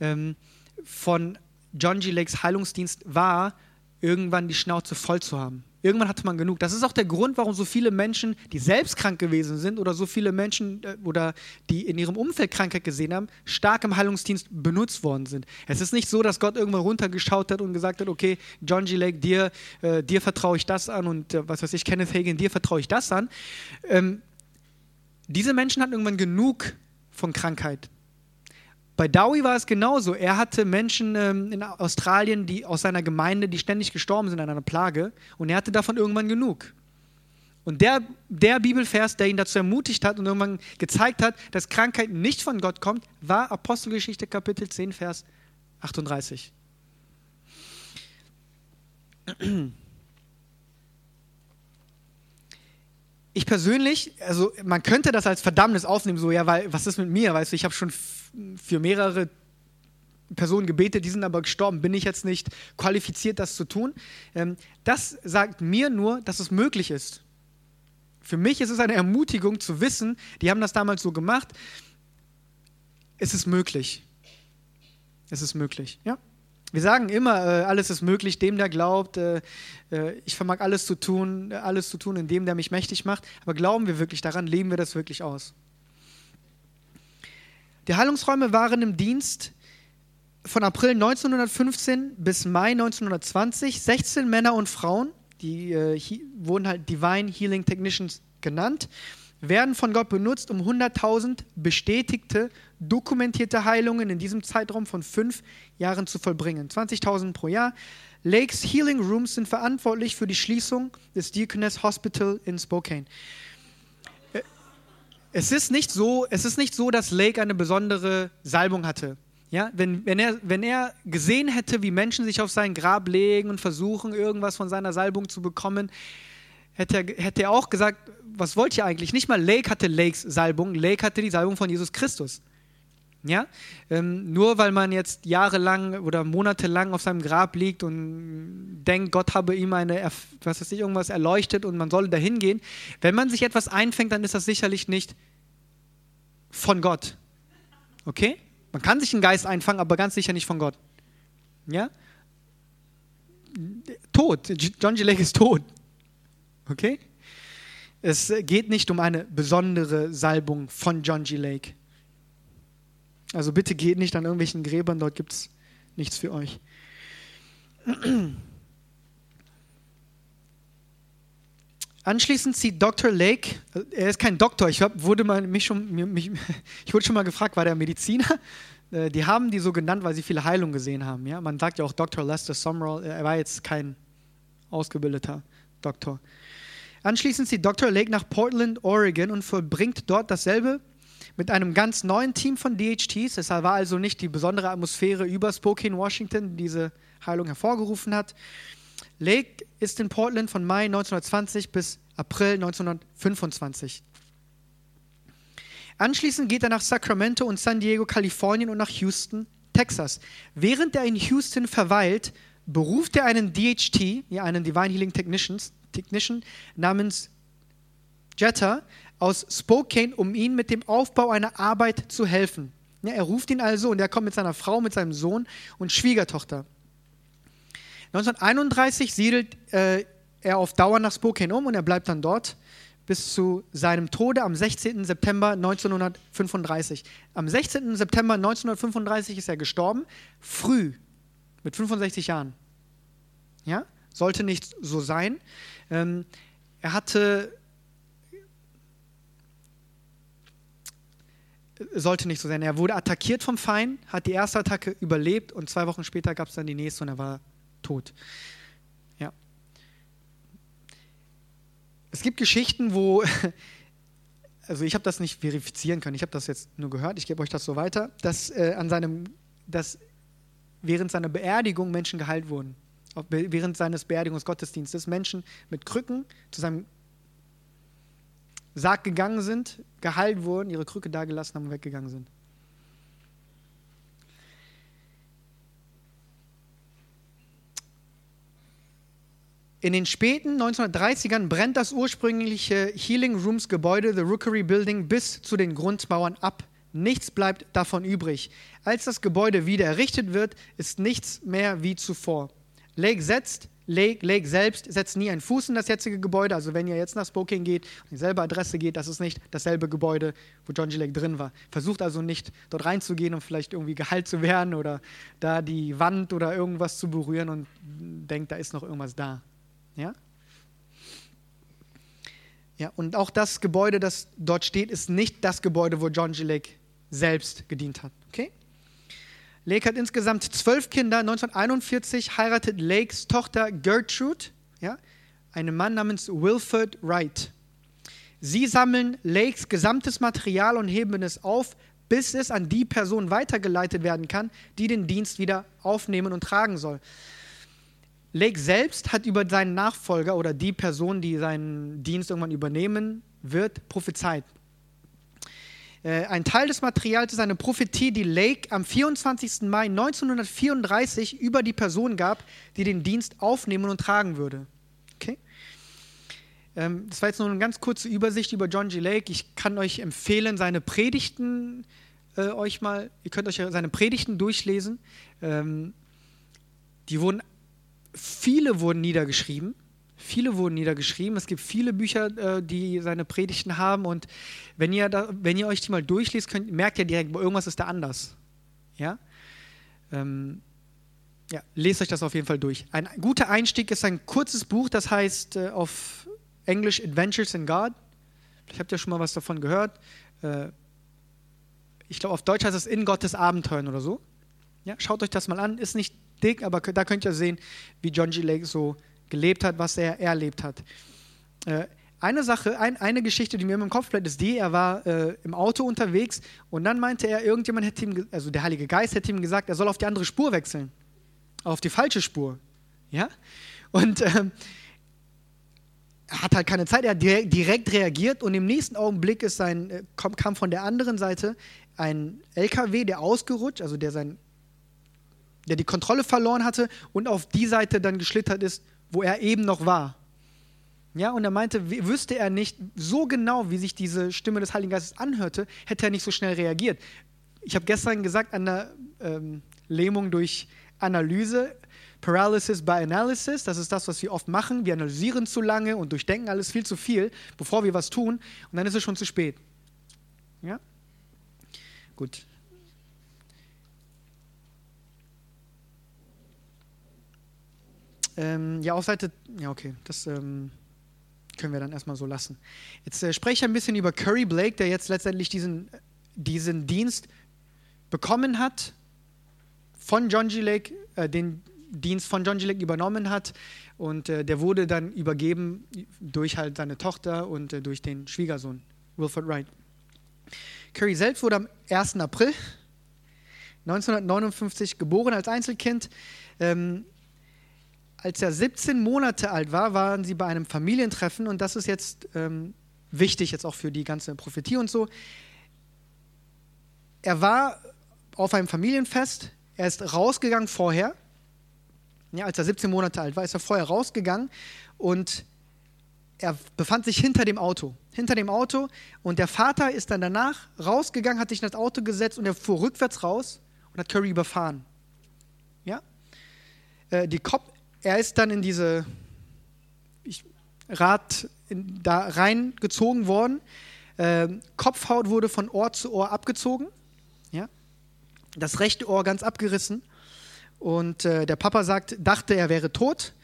ähm, von John G. Lakes Heilungsdienst war, irgendwann die Schnauze voll zu haben. Irgendwann hatte man genug. Das ist auch der Grund, warum so viele Menschen, die selbst krank gewesen sind oder so viele Menschen äh, oder die in ihrem Umfeld Krankheit gesehen haben, stark im Heilungsdienst benutzt worden sind. Es ist nicht so, dass Gott irgendwann runtergeschaut hat und gesagt hat, okay, John G. Lake, dir, äh, dir vertraue ich das an und äh, was weiß ich, Kenneth Hagin, dir vertraue ich das an. Ähm, diese Menschen hatten irgendwann genug von Krankheit. Bei Dowie war es genauso. Er hatte Menschen ähm, in Australien, die aus seiner Gemeinde, die ständig gestorben sind an einer Plage. Und er hatte davon irgendwann genug. Und der, der Bibelvers, der ihn dazu ermutigt hat und irgendwann gezeigt hat, dass Krankheit nicht von Gott kommt, war Apostelgeschichte Kapitel 10, Vers 38. Ich persönlich, also man könnte das als Verdammnis aufnehmen, so ja, weil was ist mit mir, weißt du, ich habe schon für mehrere Personen gebetet, die sind aber gestorben. Bin ich jetzt nicht qualifiziert, das zu tun? Ähm, das sagt mir nur, dass es möglich ist. Für mich ist es eine Ermutigung zu wissen, die haben das damals so gemacht. Es ist möglich. Es ist möglich, ja. Wir sagen immer, äh, alles ist möglich, dem, der glaubt, äh, äh, ich vermag alles zu tun, alles zu tun in dem, der mich mächtig macht. Aber glauben wir wirklich daran, leben wir das wirklich aus? Die Heilungsräume waren im Dienst von April 1915 bis Mai 1920. 16 Männer und Frauen, die wurden halt Divine Healing Technicians genannt. Werden von Gott benutzt, um 100.000 bestätigte, dokumentierte Heilungen in diesem Zeitraum von fünf Jahren zu vollbringen. 20.000 pro Jahr. Lakes Healing Rooms sind verantwortlich für die Schließung des Deaconess Hospital in Spokane. Äh, es ist nicht so, es ist nicht so, dass Lake eine besondere Salbung hatte. Ja, wenn, wenn, er, wenn er gesehen hätte, wie Menschen sich auf sein Grab legen und versuchen, irgendwas von seiner Salbung zu bekommen, hätte er, hätte er auch gesagt, was wollt ihr eigentlich? Nicht mal Lake hatte Lakes Salbung, Lake hatte die Salbung von Jesus Christus. Ja? Ähm, nur weil man jetzt jahrelang oder monatelang auf seinem Grab liegt und denkt, Gott habe ihm eine, was weiß ich, irgendwas erleuchtet und man solle dahin gehen. Wenn man sich etwas einfängt, dann ist das sicherlich nicht von Gott. Okay? Man kann sich einen Geist einfangen, aber ganz sicher nicht von Gott. Ja? Tot. John G. Lake ist tot. Okay? Es geht nicht um eine besondere Salbung von John G. Lake. Also bitte geht nicht an irgendwelchen Gräbern, dort gibt es nichts für euch. Anschließend zieht Dr. Lake, er ist kein Doktor, ich, wurde mal, mich schon, mich, ich wurde schon mal gefragt, war der Mediziner? Äh, die haben die so genannt, weil sie viele Heilungen gesehen haben. Ja? Man sagt ja auch Dr. Lester Summerall, er war jetzt kein ausgebildeter Doktor. Anschließend zieht Dr. Lake nach Portland, Oregon und vollbringt dort dasselbe mit einem ganz neuen Team von DHTs. Es war also nicht die besondere Atmosphäre über Spokane, Washington, die diese Heilung hervorgerufen hat. Lake ist in Portland von Mai 1920 bis April 1925. Anschließend geht er nach Sacramento und San Diego, Kalifornien und nach Houston, Texas. Während er in Houston verweilt, beruft er einen DHT, ja, einen Divine Healing Technicians, Technician namens Jetta aus Spokane, um ihm mit dem Aufbau einer Arbeit zu helfen. Ja, er ruft ihn also und er kommt mit seiner Frau, mit seinem Sohn und Schwiegertochter. 1931 siedelt äh, er auf Dauer nach Spokane um und er bleibt dann dort bis zu seinem Tode am 16. September 1935. Am 16. September 1935 ist er gestorben, früh, mit 65 Jahren. Ja, sollte nicht so sein. Ähm, er hatte, sollte nicht so sein. Er wurde attackiert vom Feind, hat die erste Attacke überlebt und zwei Wochen später gab es dann die nächste und er war tot. Ja. Es gibt Geschichten, wo, also ich habe das nicht verifizieren können, ich habe das jetzt nur gehört, ich gebe euch das so weiter, dass äh, an seinem, dass während seiner Beerdigung Menschen geheilt wurden während seines Beerdigungsgottesdienstes Menschen mit Krücken zu seinem Sarg gegangen sind, geheilt wurden, ihre Krücke dagelassen haben und weggegangen sind. In den späten 1930ern brennt das ursprüngliche Healing Rooms Gebäude, The Rookery Building, bis zu den Grundmauern ab. Nichts bleibt davon übrig. Als das Gebäude wieder errichtet wird, ist nichts mehr wie zuvor. Lake setzt, Lake, Lake selbst setzt nie einen Fuß in das jetzige Gebäude. Also wenn ihr jetzt nach Spokane geht und dieselbe Adresse geht, das ist nicht dasselbe Gebäude, wo John G. Lake drin war. Versucht also nicht dort reinzugehen und vielleicht irgendwie geheilt zu werden oder da die Wand oder irgendwas zu berühren und denkt, da ist noch irgendwas da. Ja? Ja, und auch das Gebäude, das dort steht, ist nicht das Gebäude, wo John G. Lake selbst gedient hat. Okay? Lake hat insgesamt zwölf Kinder. 1941 heiratet Lakes Tochter Gertrude, ja, einen Mann namens Wilford Wright. Sie sammeln Lakes gesamtes Material und heben es auf, bis es an die Person weitergeleitet werden kann, die den Dienst wieder aufnehmen und tragen soll. Lake selbst hat über seinen Nachfolger oder die Person, die seinen Dienst irgendwann übernehmen wird, prophezeit. Äh, ein Teil des Materials ist eine Prophetie, die Lake am 24. Mai 1934 über die Person gab, die den Dienst aufnehmen und tragen würde. Okay? Ähm, das war jetzt nur eine ganz kurze Übersicht über John G. Lake. Ich kann euch empfehlen, seine Predigten äh, euch mal, ihr könnt euch seine Predigten durchlesen. Ähm, die wurden, viele wurden niedergeschrieben. Viele wurden niedergeschrieben. Es gibt viele Bücher, äh, die seine Predigten haben. Und wenn ihr, da, wenn ihr euch die mal durchliest, könnt, merkt ihr direkt, irgendwas ist da anders. Ja? Ähm, ja, lest euch das auf jeden Fall durch. Ein guter Einstieg ist ein kurzes Buch, das heißt äh, auf Englisch Adventures in God. Vielleicht habt ihr schon mal was davon gehört. Äh, ich glaube, auf Deutsch heißt es In Gottes Abenteuern oder so. Ja, schaut euch das mal an. Ist nicht dick, aber da könnt ihr sehen, wie John G. Lake so gelebt hat, was er erlebt hat. Äh, eine Sache, ein, eine Geschichte, die mir im Kopf bleibt, ist die, er war äh, im Auto unterwegs und dann meinte er, irgendjemand hätte ihm, also der Heilige Geist hätte ihm gesagt, er soll auf die andere Spur wechseln. Auf die falsche Spur. Ja? Und ähm, er hat halt keine Zeit, er hat direkt reagiert und im nächsten Augenblick ist sein, äh, kam von der anderen Seite ein LKW, der ausgerutscht, also der sein, der die Kontrolle verloren hatte und auf die Seite dann geschlittert ist, wo er eben noch war. Ja, und er meinte, wüsste er nicht so genau, wie sich diese Stimme des Heiligen Geistes anhörte, hätte er nicht so schnell reagiert. Ich habe gestern gesagt, an der ähm, Lähmung durch Analyse, Paralysis by Analysis, das ist das, was wir oft machen. Wir analysieren zu lange und durchdenken alles viel zu viel, bevor wir was tun, und dann ist es schon zu spät. Ja? Gut. Ähm, ja, auf Seite, ja, okay, das. Ähm, können wir dann erstmal so lassen. Jetzt äh, spreche ich ein bisschen über Curry Blake, der jetzt letztendlich diesen, diesen Dienst bekommen hat, von John G. Lake, äh, den Dienst von John G. Lake übernommen hat und äh, der wurde dann übergeben durch halt seine Tochter und äh, durch den Schwiegersohn, Wilford Wright. Curry selbst wurde am 1. April 1959 geboren als Einzelkind. Ähm, als er 17 Monate alt war, waren sie bei einem Familientreffen und das ist jetzt ähm, wichtig, jetzt auch für die ganze Prophetie und so. Er war auf einem Familienfest, er ist rausgegangen vorher, ja, als er 17 Monate alt war, ist er vorher rausgegangen und er befand sich hinter dem Auto. Hinter dem Auto und der Vater ist dann danach rausgegangen, hat sich in das Auto gesetzt und er fuhr rückwärts raus und hat Curry überfahren. Ja? Äh, die Kopf, er ist dann in diese ich, Rad da reingezogen worden. Äh, Kopfhaut wurde von Ohr zu Ohr abgezogen. Ja? Das rechte Ohr ganz abgerissen. Und äh, der Papa sagt, dachte, er wäre tot.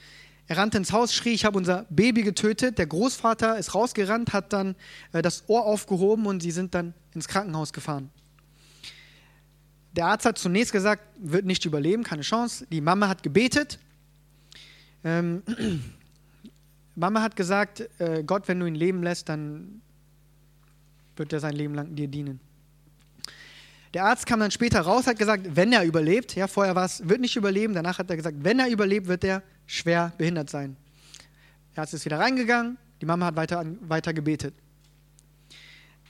Er rannte ins Haus, schrie, ich habe unser Baby getötet. Der Großvater ist rausgerannt, hat dann äh, das Ohr aufgehoben und sie sind dann ins Krankenhaus gefahren. Der Arzt hat zunächst gesagt, wird nicht überleben, keine Chance. Die Mama hat gebetet ähm, Mama hat gesagt, äh, Gott, wenn du ihn leben lässt, dann wird er sein Leben lang dir dienen. Der Arzt kam dann später raus, hat gesagt, wenn er überlebt, ja, vorher war es, wird nicht überleben, danach hat er gesagt, wenn er überlebt, wird er schwer behindert sein. Der Arzt ist wieder reingegangen, die Mama hat weiter, weiter gebetet.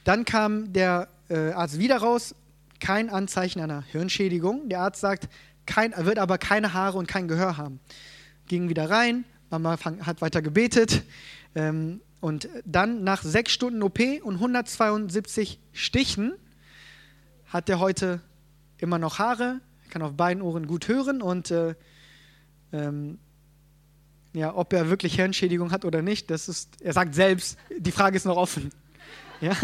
Dann kam der äh, Arzt wieder raus, kein Anzeichen einer Hirnschädigung. Der Arzt sagt, er wird aber keine Haare und kein Gehör haben ging wieder rein, Mama hat weiter gebetet. Ähm, und dann nach sechs Stunden OP und 172 Stichen hat er heute immer noch Haare, kann auf beiden Ohren gut hören und äh, ähm, ja, ob er wirklich Hirnschädigung hat oder nicht, das ist, er sagt selbst, die Frage ist noch offen. Ja,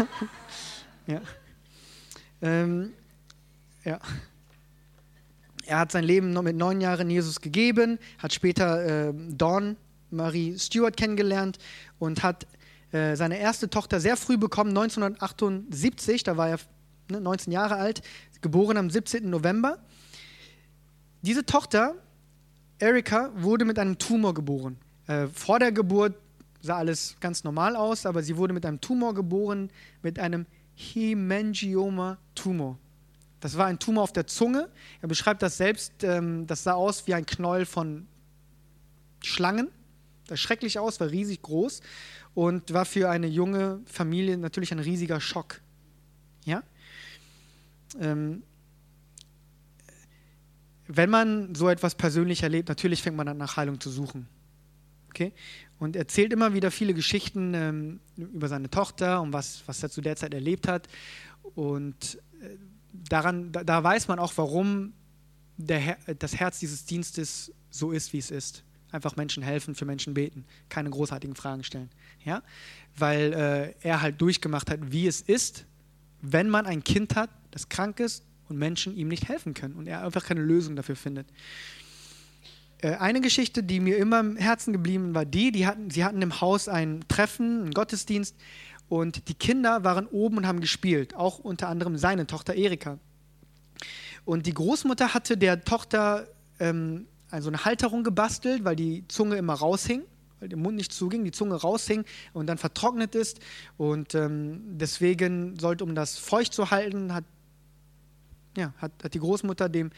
ja. Ähm, ja. Er hat sein Leben noch mit neun Jahren Jesus gegeben, hat später äh, Dawn Marie Stewart kennengelernt und hat äh, seine erste Tochter sehr früh bekommen, 1978, da war er ne, 19 Jahre alt, geboren am 17. November. Diese Tochter, Erika, wurde mit einem Tumor geboren. Äh, vor der Geburt sah alles ganz normal aus, aber sie wurde mit einem Tumor geboren, mit einem Hemangioma-Tumor. Das war ein Tumor auf der Zunge. Er beschreibt das selbst. Ähm, das sah aus wie ein Knäuel von Schlangen. Das sah schrecklich aus, war riesig groß und war für eine junge Familie natürlich ein riesiger Schock. Ja? Ähm, wenn man so etwas persönlich erlebt, natürlich fängt man an, nach Heilung zu suchen. Okay? Und er erzählt immer wieder viele Geschichten ähm, über seine Tochter und was, was er zu der Zeit erlebt hat. Und äh, daran, da, da, weiß man auch, warum der, das Herz dieses Dienstes so ist, wie es ist. Einfach Menschen helfen, für Menschen beten, keine großartigen Fragen stellen. Ja? Weil äh, er halt durchgemacht hat, wie es ist, wenn man ein Kind hat, das krank ist und Menschen ihm nicht helfen können und er einfach keine Lösung dafür findet. Äh, eine Geschichte, die mir immer im Herzen geblieben war, die, die hatten, sie hatten im Haus ein Treffen, einen Gottesdienst und die Kinder waren oben und haben gespielt, auch unter anderem seine Tochter Erika. Und die Großmutter hatte der Tochter ähm, also eine Halterung gebastelt, weil die Zunge immer raushing, weil der Mund nicht zuging, die Zunge raushing und dann vertrocknet ist. Und ähm, deswegen sollte, um das feucht zu halten, hat, ja, hat, hat die Großmutter dem,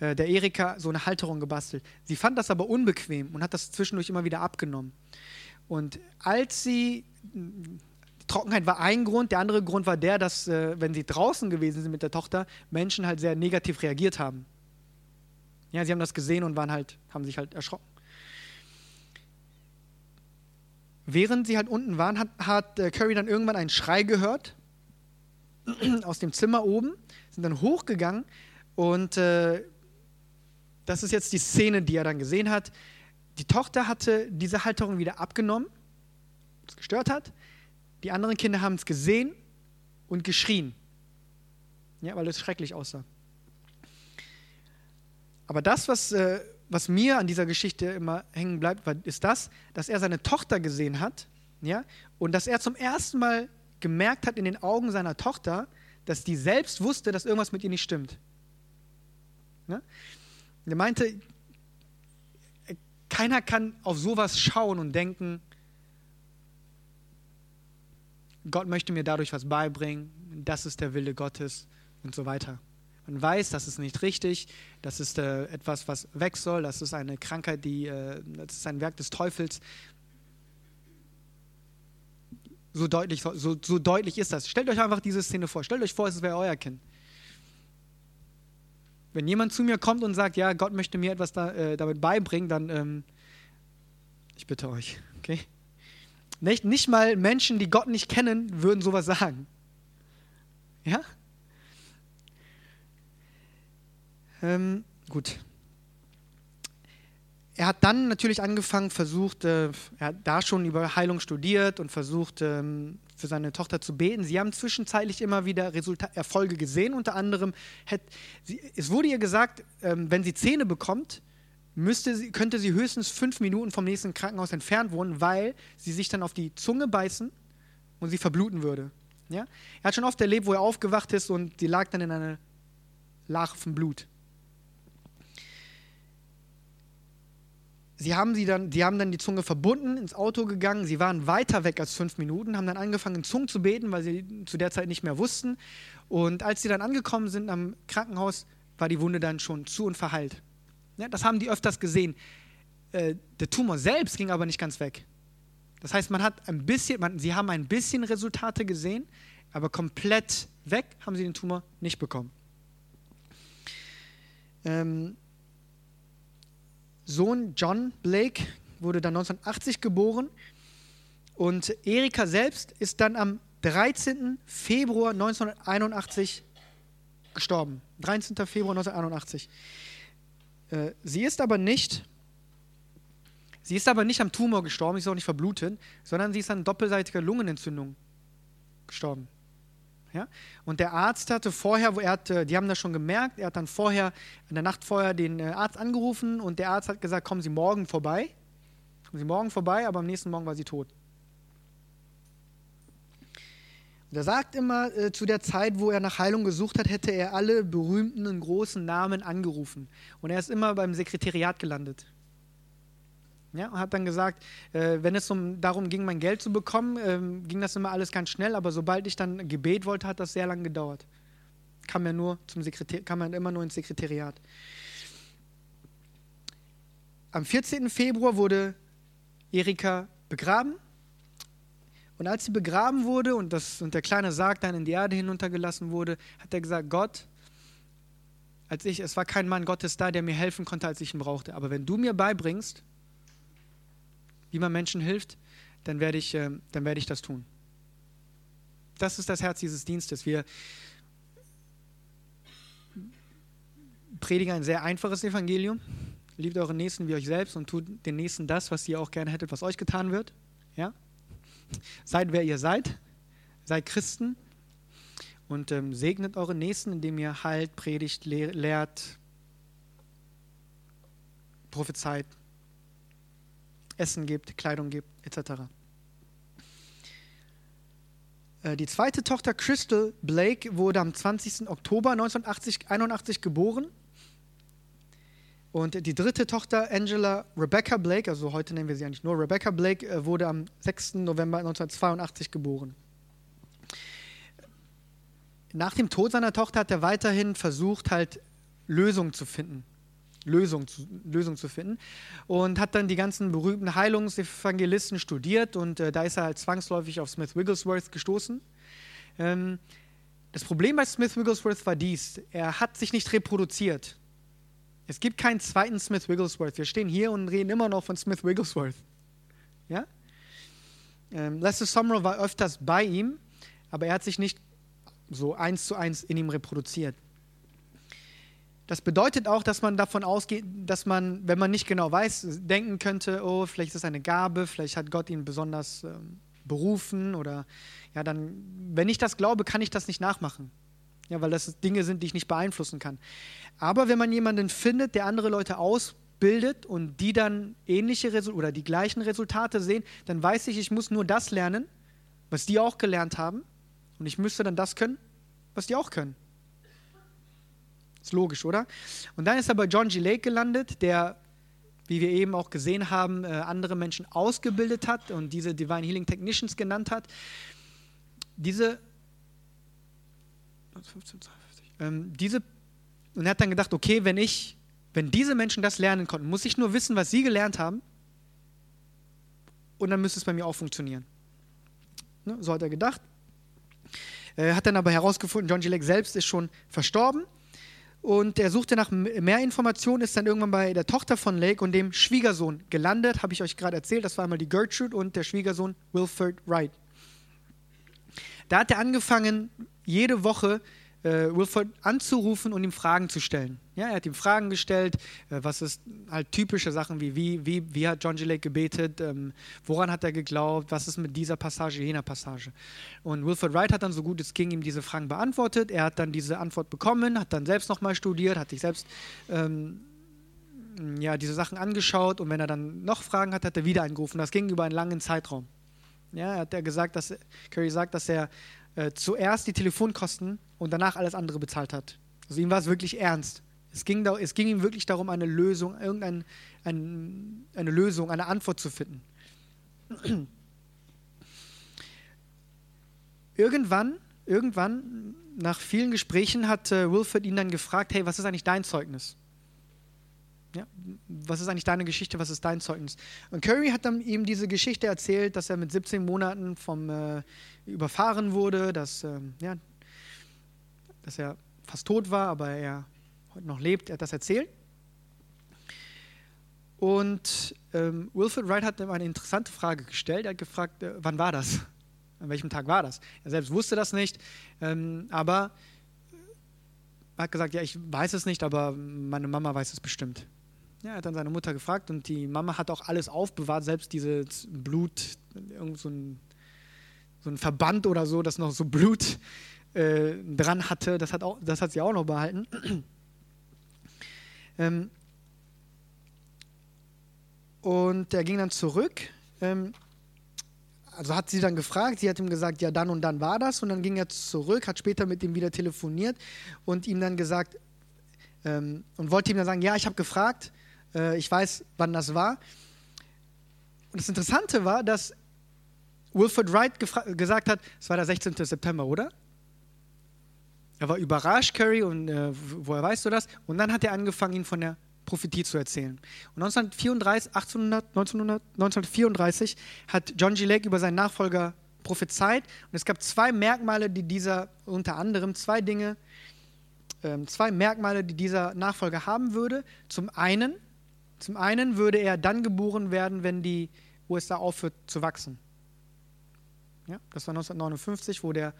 äh, der Erika so eine Halterung gebastelt. Sie fand das aber unbequem und hat das zwischendurch immer wieder abgenommen. Und als sie Trockenheit war ein Grund. Der andere Grund war der, dass, äh, wenn sie draußen gewesen sind mit der Tochter, Menschen halt sehr negativ reagiert haben. Ja, sie haben das gesehen und waren halt, haben sich halt erschrocken. Während sie halt unten waren, hat, hat äh, Curry dann irgendwann einen Schrei gehört aus dem Zimmer oben, sind dann hochgegangen und äh, das ist jetzt die Szene, die er dann gesehen hat. Die Tochter hatte diese Halterung wieder abgenommen, was gestört hat. Die anderen Kinder haben es gesehen und geschrien, ja, weil es schrecklich aussah. Aber das, was, äh, was mir an dieser Geschichte immer hängen bleibt, ist das, dass er seine Tochter gesehen hat ja, und dass er zum ersten Mal gemerkt hat in den Augen seiner Tochter, dass die selbst wusste, dass irgendwas mit ihr nicht stimmt. Ja? Er meinte, keiner kann auf sowas schauen und denken, Gott möchte mir dadurch was beibringen, das ist der Wille Gottes und so weiter. Man weiß, das ist nicht richtig, das ist äh, etwas, was weg soll, das ist eine Krankheit, die, äh, das ist ein Werk des Teufels. So deutlich, so, so deutlich ist das. Stellt euch einfach diese Szene vor. Stellt euch vor, es wäre euer Kind. Wenn jemand zu mir kommt und sagt, ja, Gott möchte mir etwas da, äh, damit beibringen, dann, ähm, ich bitte euch, okay? Nicht, nicht mal Menschen, die Gott nicht kennen, würden sowas sagen. Ja? Ähm, gut. Er hat dann natürlich angefangen, versucht, äh, er hat da schon über Heilung studiert und versucht, ähm, für seine Tochter zu beten. Sie haben zwischenzeitlich immer wieder Resultat Erfolge gesehen. Unter anderem, hat, sie, es wurde ihr gesagt, ähm, wenn sie Zähne bekommt, müsste sie, könnte sie höchstens fünf Minuten vom nächsten Krankenhaus entfernt wohnen, weil sie sich dann auf die Zunge beißen und sie verbluten würde. Ja? Er hat schon oft erlebt, wo er aufgewacht ist und sie lag dann in einer Lache von Blut. Sie haben, sie, dann, sie haben dann die Zunge verbunden, ins Auto gegangen. Sie waren weiter weg als fünf Minuten, haben dann angefangen, in Zungen zu beten, weil sie zu der Zeit nicht mehr wussten. Und als sie dann angekommen sind am Krankenhaus, war die Wunde dann schon zu und verheilt. Ja, das haben die öfters gesehen. Äh, der Tumor selbst ging aber nicht ganz weg. Das heißt, man hat ein bisschen, man, sie haben ein bisschen Resultate gesehen, aber komplett weg haben sie den Tumor nicht bekommen. Ähm, Sohn John Blake wurde dann 1980 geboren und Erika selbst ist dann am 13. Februar 1981 gestorben. 13. Februar 1981. Äh, sie ist aber nicht, sie ist aber nicht am Tumor gestorben, sie ist auch nicht verblutet, sondern sie ist an doppelseitiger Lungenentzündung gestorben. Ja? Und der Arzt hatte vorher, er hat, die haben das schon gemerkt, er hat dann vorher, in der Nacht vorher den äh, Arzt angerufen und der Arzt hat gesagt, kommen Sie morgen vorbei. Kommen Sie morgen vorbei, aber am nächsten Morgen war sie tot. Und er sagt immer, äh, zu der Zeit, wo er nach Heilung gesucht hat, hätte er alle berühmten und großen Namen angerufen. Und er ist immer beim Sekretariat gelandet. Ja, und hat dann gesagt, äh, wenn es um, darum ging, mein Geld zu bekommen, äh, ging das immer alles ganz schnell, aber sobald ich dann Gebet wollte, hat das sehr lange gedauert. Kam ja nur zum Sekretär, kam man immer nur ins Sekretariat. Am 14. Februar wurde Erika begraben. Und als sie begraben wurde und, das, und der kleine Sarg dann in die Erde hinuntergelassen wurde, hat er gesagt, Gott, als ich, es war kein Mann Gottes da, der mir helfen konnte, als ich ihn brauchte. Aber wenn du mir beibringst, wie man Menschen hilft, dann werde ich, äh, dann werde ich das tun. Das ist das Herz dieses Dienstes. Wir predigen ein sehr einfaches Evangelium. Liebt euren Nächsten wie euch selbst und tut den Nächsten das, was ihr auch gerne hättet, was euch getan wird. Ja? Seid wer ihr seid. Seid Christen und ähm, segnet eure Nächsten, indem ihr heilt, predigt, lehrt, prophezeit, Essen gibt, Kleidung gibt, etc. Äh, die zweite Tochter Crystal Blake wurde am 20. Oktober 1981 geboren. Und die dritte Tochter Angela Rebecca Blake, also heute nennen wir sie eigentlich nur Rebecca Blake, äh, wurde am 6. November 1982 geboren. Nach dem Tod seiner Tochter hat er weiterhin versucht, halt Lösungen zu finden. Lösung zu, Lösung zu finden. Und hat dann die ganzen berühmten Heilungsevangelisten studiert und äh, da ist er halt zwangsläufig auf Smith Wigglesworth gestoßen. Ähm, das Problem bei Smith Wigglesworth war dies: Er hat sich nicht reproduziert. Es gibt keinen zweiten Smith Wigglesworth. Wir stehen hier und reden immer noch von Smith Wigglesworth. Ja? Ähm, Lester Summerall war öfters bei ihm, aber er hat sich nicht so eins zu eins in ihm reproduziert. Das bedeutet auch, dass man davon ausgeht, dass man, wenn man nicht genau weiß, denken könnte, oh, vielleicht ist es eine Gabe, vielleicht hat Gott ihn besonders ähm, berufen oder ja, dann, wenn ich das glaube, kann ich das nicht nachmachen. Ja, weil das Dinge sind, die ich nicht beeinflussen kann. Aber wenn man jemanden findet, der andere Leute ausbildet und die dann ähnliche Resul oder die gleichen Resultate sehen, dann weiß ich, ich muss nur das lernen, was die auch gelernt haben. Und ich müsste dann das können, was die auch können. Ist logisch, oder? Und dann ist er bei John G. Lake gelandet, der, wie wir eben auch gesehen haben, äh, andere Menschen ausgebildet hat und diese Divine Healing Technicians genannt hat. Diese, ähm, diese, und er hat dann gedacht, okay, wenn ich, wenn diese Menschen das lernen konnten, muss ich nur wissen, was sie gelernt haben und dann müsste es bei mir auch funktionieren. Ne? So hat er gedacht. Er hat dann aber herausgefunden, John G. Lake selbst ist schon verstorben und er suchte nach mehr Informationen, ist dann irgendwann bei der Tochter von Lake und dem Schwiegersohn gelandet, habe ich euch gerade erzählt. Das war einmal die Gertrude und der Schwiegersohn Wilford Wright. Da hat er angefangen, jede Woche äh, Wilford anzurufen und ihm Fragen zu stellen. Ja, er hat ihm Fragen gestellt, äh, was ist halt typische Sachen wie, wie, wie, wie hat John G. Lake gebetet, ähm, woran hat er geglaubt, was ist mit dieser Passage, jener Passage. Und Wilford Wright hat dann so gut es ging ihm diese Fragen beantwortet. Er hat dann diese Antwort bekommen, hat dann selbst nochmal studiert, hat sich selbst ähm, ja, diese Sachen angeschaut und wenn er dann noch Fragen hat, hat er wieder angerufen. Das ging über einen langen Zeitraum. Ja, hat er gesagt, dass Curry sagt, dass er äh, zuerst die Telefonkosten und danach alles andere bezahlt hat. Also ihm war es wirklich ernst. Es ging, es ging ihm wirklich darum, eine Lösung, irgendeine ein, eine Lösung, eine Antwort zu finden. irgendwann, irgendwann, nach vielen Gesprächen, hat äh, Wilford ihn dann gefragt: Hey, was ist eigentlich dein Zeugnis? Ja, was ist eigentlich deine Geschichte, was ist dein Zeugnis? Und Curry hat dann ihm diese Geschichte erzählt, dass er mit 17 Monaten vom äh, überfahren wurde, dass, äh, ja, dass er fast tot war, aber er heute noch lebt. Er hat das erzählt. Und ähm, Wilfred Wright hat ihm eine interessante Frage gestellt. Er hat gefragt, äh, wann war das? An welchem Tag war das? Er selbst wusste das nicht, ähm, aber er hat gesagt, ja, ich weiß es nicht, aber meine Mama weiß es bestimmt. Ja, er hat dann seine Mutter gefragt und die Mama hat auch alles aufbewahrt, selbst dieses Blut, irgend so ein, so ein Verband oder so, das noch so Blut äh, dran hatte, das hat, auch, das hat sie auch noch behalten. ähm, und er ging dann zurück. Ähm, also hat sie dann gefragt, sie hat ihm gesagt, ja, dann und dann war das. Und dann ging er zurück, hat später mit ihm wieder telefoniert und ihm dann gesagt, ähm, und wollte ihm dann sagen, ja, ich habe gefragt, äh, ich weiß, wann das war. Und das Interessante war, dass Wilfred Wright gesagt hat, es war der 16. September, oder? Er war überrascht, Curry, und äh, woher weißt du das? Und dann hat er angefangen, ihn von der Prophetie zu erzählen. Und 1934, 1800, 1900, 1934 hat John G. Lake über seinen Nachfolger prophezeit. Und es gab zwei Merkmale, die dieser, unter anderem zwei Dinge, äh, zwei Merkmale, die dieser Nachfolger haben würde. Zum einen, zum einen würde er dann geboren werden, wenn die USA aufhört zu wachsen. Ja, das war 1959, wo der,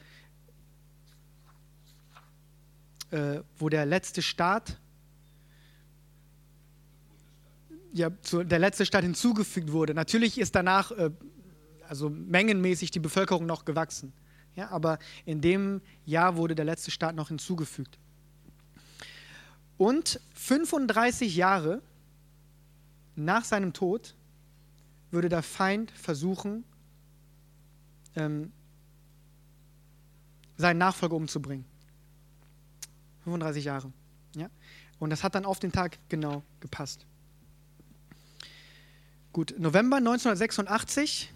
äh, wo der letzte Staat, ja, zu, der letzte Staat hinzugefügt wurde. Natürlich ist danach, äh, also mengenmäßig, die Bevölkerung noch gewachsen. Ja, aber in dem Jahr wurde der letzte Staat noch hinzugefügt. Und 35 Jahre nach seinem Tod würde der Feind versuchen, ähm, seinen Nachfolger umzubringen. 35 Jahre. Ja? Und das hat dann auf den Tag genau gepasst. Gut, November 1986.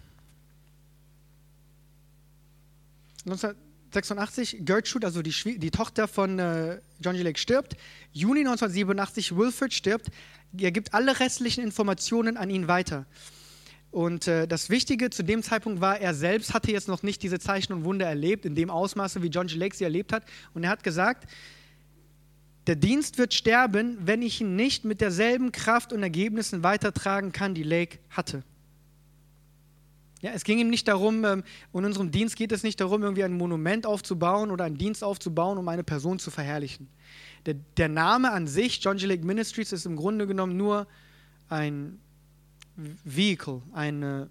1986, Gertrude, also die, die Tochter von äh, John G. Lake, stirbt. Juni 1987, Wilfred stirbt. Er gibt alle restlichen Informationen an ihn weiter. Und äh, das Wichtige zu dem Zeitpunkt war, er selbst hatte jetzt noch nicht diese Zeichen und Wunder erlebt, in dem Ausmaße, wie John G. Lake sie erlebt hat. Und er hat gesagt, der Dienst wird sterben, wenn ich ihn nicht mit derselben Kraft und Ergebnissen weitertragen kann, die Lake hatte. Ja, es ging ihm nicht darum, ähm, in unserem Dienst geht es nicht darum, irgendwie ein Monument aufzubauen oder einen Dienst aufzubauen, um eine Person zu verherrlichen. Der, der Name an sich, John G. Lake Ministries, ist im Grunde genommen nur ein Vehicle, eine,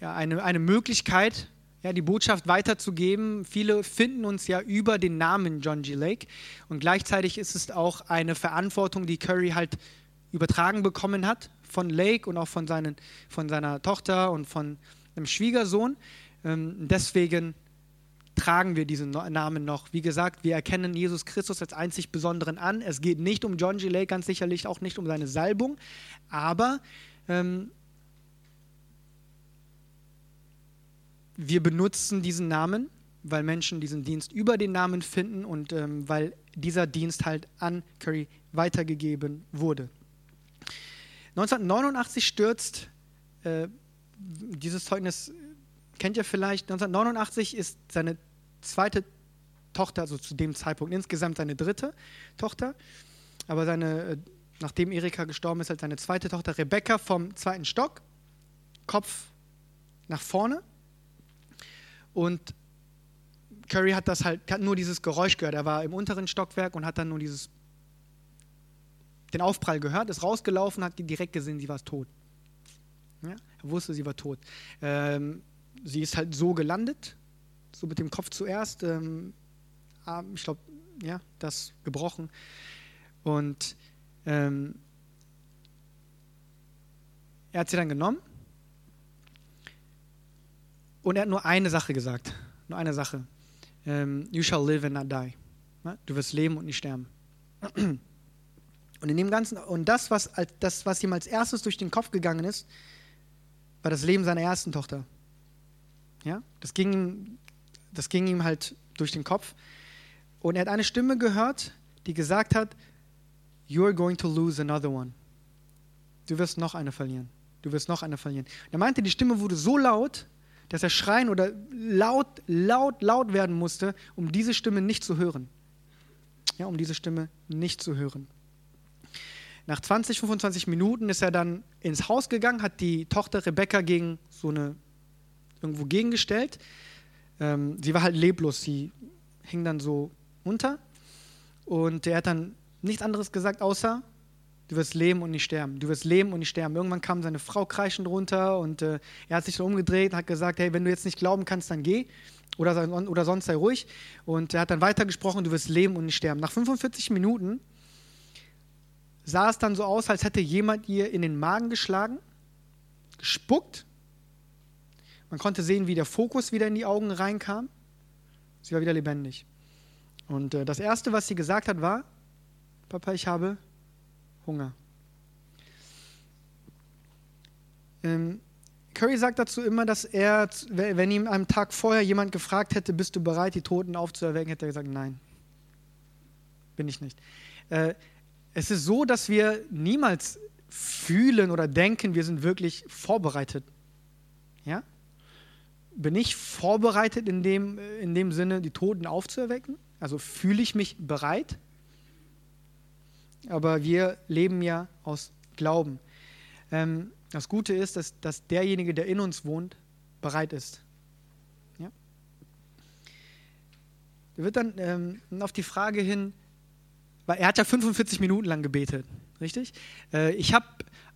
ja, eine, eine Möglichkeit, ja, die Botschaft weiterzugeben. Viele finden uns ja über den Namen John G. Lake und gleichzeitig ist es auch eine Verantwortung, die Curry halt übertragen bekommen hat von Lake und auch von, seinen, von seiner Tochter und von dem Schwiegersohn. Ähm, deswegen tragen wir diesen Namen noch. Wie gesagt, wir erkennen Jesus Christus als einzig Besonderen an. Es geht nicht um John G. Lake, ganz sicherlich auch nicht um seine Salbung, aber ähm, wir benutzen diesen Namen, weil Menschen diesen Dienst über den Namen finden und ähm, weil dieser Dienst halt an Curry weitergegeben wurde. 1989 stürzt, äh, dieses Zeugnis kennt ihr vielleicht, 1989 ist seine zweite Tochter, also zu dem Zeitpunkt insgesamt seine dritte Tochter, aber seine, äh, nachdem Erika gestorben ist, halt seine zweite Tochter Rebecca vom zweiten Stock, Kopf nach vorne und Curry hat das halt, hat nur dieses Geräusch gehört. Er war im unteren Stockwerk und hat dann nur dieses, den Aufprall gehört, ist rausgelaufen, hat direkt gesehen, sie war tot. Ja? Er wusste, sie war tot. Ähm, sie ist halt so gelandet, so mit dem Kopf zuerst. Ähm, ich glaube, ja, das gebrochen. Und ähm, er hat sie dann genommen und er hat nur eine Sache gesagt. Nur eine Sache. Ähm, you shall live and not die. Du wirst leben und nicht sterben. Und in dem Ganzen, und das was, das, was ihm als erstes durch den Kopf gegangen ist, war das Leben seiner ersten Tochter. Ja? Das, ging, das ging ihm halt durch den Kopf. Und er hat eine Stimme gehört, die gesagt hat, You're going to lose another one. Du wirst noch eine verlieren. Du wirst noch eine verlieren. Er meinte, die Stimme wurde so laut, dass er schreien oder laut, laut, laut werden musste, um diese Stimme nicht zu hören. Ja, um diese Stimme nicht zu hören. Nach 20, 25 Minuten ist er dann ins Haus gegangen, hat die Tochter Rebecca gegen so eine irgendwo gegengestellt. Ähm, sie war halt leblos, sie hing dann so unter. Und er hat dann nichts anderes gesagt, außer Du wirst leben und nicht sterben. Du wirst leben und nicht sterben. Irgendwann kam seine Frau kreischend runter und äh, er hat sich so umgedreht und hat gesagt, hey, wenn du jetzt nicht glauben kannst, dann geh oder, oder sonst sei ruhig. Und er hat dann weitergesprochen, du wirst leben und nicht sterben. Nach 45 Minuten sah es dann so aus, als hätte jemand ihr in den Magen geschlagen, gespuckt. Man konnte sehen, wie der Fokus wieder in die Augen reinkam. Sie war wieder lebendig. Und äh, das Erste, was sie gesagt hat, war, Papa, ich habe Hunger. Ähm, Curry sagt dazu immer, dass er, wenn ihm am Tag vorher jemand gefragt hätte, bist du bereit, die Toten aufzuerwecken, hätte er gesagt, nein, bin ich nicht. Äh, es ist so, dass wir niemals fühlen oder denken, wir sind wirklich vorbereitet. Ja? Bin ich vorbereitet in dem, in dem Sinne, die Toten aufzuerwecken? Also fühle ich mich bereit? aber wir leben ja aus Glauben. Ähm, das Gute ist, dass, dass derjenige, der in uns wohnt, bereit ist. Ja? Er wird dann ähm, auf die Frage hin, weil er hat ja 45 Minuten lang gebetet, richtig? Äh, ich habe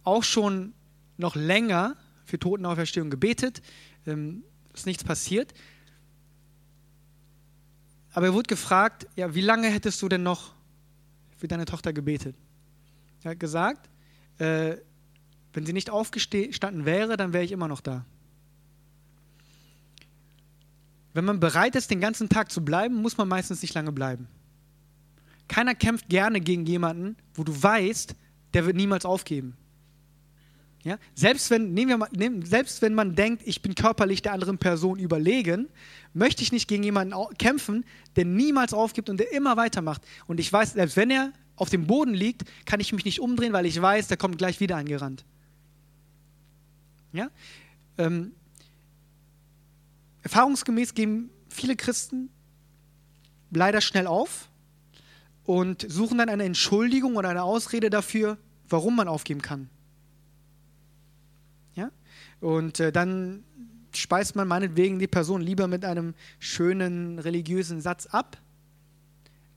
auch schon noch länger für Totenauferstehung gebetet, ähm, ist nichts passiert. Aber er wurde gefragt, ja, wie lange hättest du denn noch für deine Tochter gebetet. Er hat gesagt, äh, wenn sie nicht aufgestanden wäre, dann wäre ich immer noch da. wenn man bereit ist, den ganzen Tag zu bleiben, muss man meistens nicht lange bleiben. Keiner kämpft gerne gegen jemanden, wo du weißt, der wird niemals aufgeben. Ja? Selbst, wenn, nehmen wir mal, nehmen, selbst wenn man denkt, ich bin körperlich der anderen Person überlegen, möchte ich nicht gegen jemanden kämpfen, der niemals aufgibt und der immer weitermacht. Und ich weiß, selbst wenn er auf dem Boden liegt, kann ich mich nicht umdrehen, weil ich weiß, der kommt gleich wieder angerannt. Ja? Ähm, erfahrungsgemäß geben viele Christen leider schnell auf und suchen dann eine Entschuldigung oder eine Ausrede dafür, warum man aufgeben kann. Und äh, dann speist man meinetwegen die Person lieber mit einem schönen religiösen Satz ab,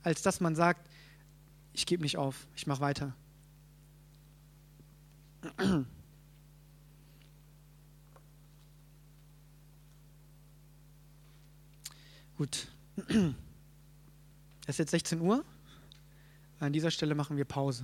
als dass man sagt, ich gebe nicht auf, ich mache weiter. Gut. Es ist jetzt 16 Uhr. An dieser Stelle machen wir Pause.